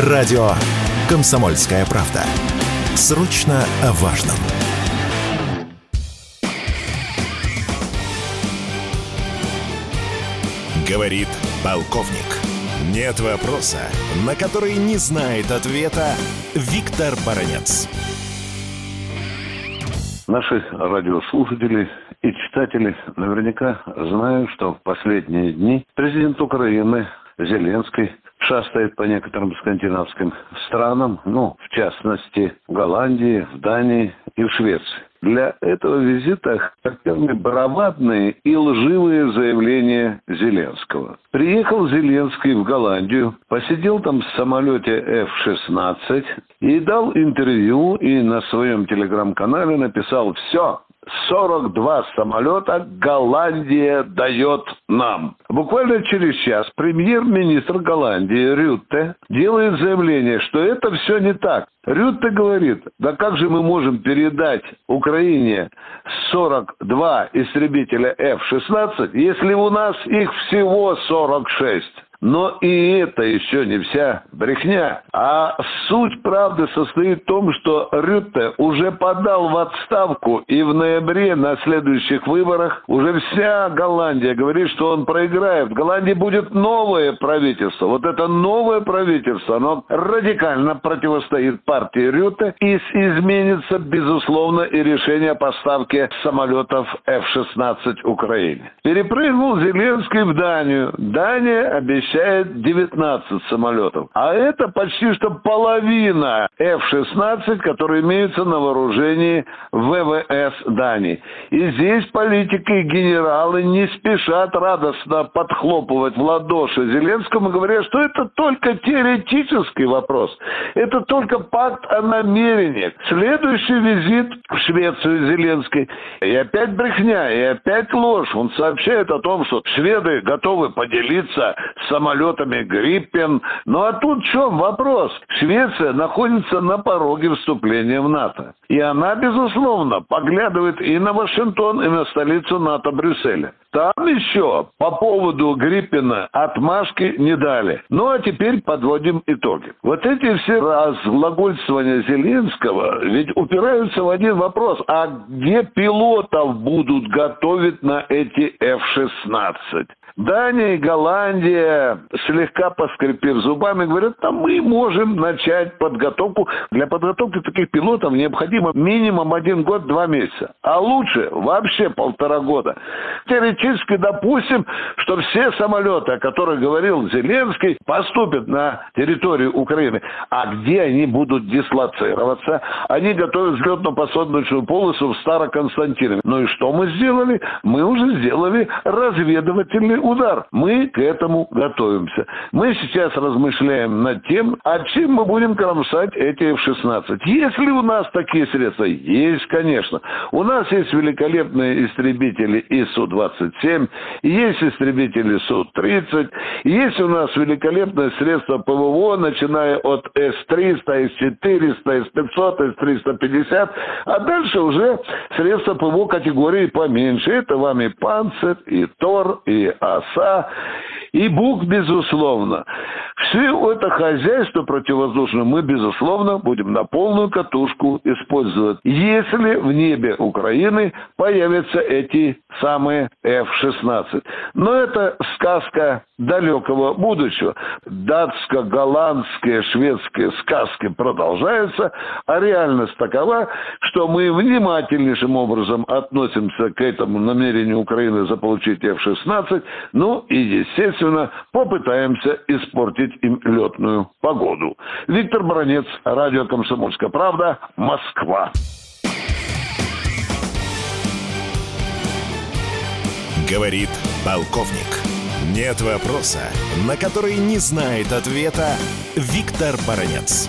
Радио «Комсомольская правда». Срочно о важном. Говорит полковник. Нет вопроса, на который не знает ответа Виктор Баранец. Наши радиослушатели и читатели наверняка знают, что в последние дни президент Украины Зеленский шастает по некоторым скандинавским странам, ну, в частности, в Голландии, в Дании и в Швеции. Для этого визита характерны бравадные и лживые заявления Зеленского. Приехал Зеленский в Голландию, посидел там в самолете F-16 и дал интервью и на своем телеграм-канале написал «Все, 42 самолета Голландия дает нам. Буквально через час премьер-министр Голландии Рютте делает заявление, что это все не так. Рютте говорит, да как же мы можем передать Украине 42 истребителя F-16, если у нас их всего 46? Но и это еще не вся брехня. А суть правды состоит в том, что Рютте уже подал в отставку, и в ноябре на следующих выборах уже вся Голландия говорит, что он проиграет. В Голландии будет новое правительство. Вот это новое правительство, оно радикально противостоит партии Рютте и изменится, безусловно, и решение о поставке самолетов F-16 Украине. Перепрыгнул Зеленский в Данию. Дания обещает обещает 19 самолетов. А это почти что половина F-16, которые имеются на вооружении ВВС Дании. И здесь политики и генералы не спешат радостно подхлопывать в ладоши Зеленскому, говоря, что это только теоретический вопрос. Это только пакт о намерениях. Следующий визит в Швецию Зеленский. И опять брехня, и опять ложь. Он сообщает о том, что шведы готовы поделиться самолетами самолетами Гриппен. Ну а тут в чем вопрос? Швеция находится на пороге вступления в НАТО. И она, безусловно, поглядывает и на Вашингтон, и на столицу НАТО Брюсселя. Там еще по поводу Гриппина отмашки не дали. Ну а теперь подводим итоги. Вот эти все разглагольствования Зеленского ведь упираются в один вопрос. А где пилотов будут готовить на эти F-16? Дания и Голландия, слегка поскрипев зубами, говорят, да мы можем начать подготовку. Для подготовки таких пилотов необходимо минимум один год, два месяца. А лучше вообще полтора года. Теоретически допустим, что все самолеты, о которых говорил Зеленский, поступят на территорию Украины. А где они будут дислоцироваться? Они готовят взлетно-посадочную полосу в Староконстантинове. Ну и что мы сделали? Мы уже сделали разведывательный удар. Мы к этому готовимся. Мы сейчас размышляем над тем, а чем мы будем кромсать эти F-16. Если у нас такие средства? Есть, конечно. У нас есть великолепные истребители ИСУ-27, есть истребители Су-30, есть у нас великолепное средство ПВО, начиная от С-300, С-400, С-500, С-350, а дальше уже средства ПВО категории поменьше. Это вам и Панцер, и Тор, и оса и Бук, безусловно. Все это хозяйство противовоздушное мы, безусловно, будем на полную катушку использовать, если в небе Украины появятся эти самые F-16. Но это сказка далекого будущего. Датско-голландские, шведские сказки продолжаются, а реальность такова, что мы внимательнейшим образом относимся к этому намерению Украины заполучить F-16, ну и, естественно, попытаемся испортить им летную погоду. Виктор Бронец, радио «Комсомольская правда», Москва. Говорит полковник. Нет вопроса, на который не знает ответа Виктор Баранец.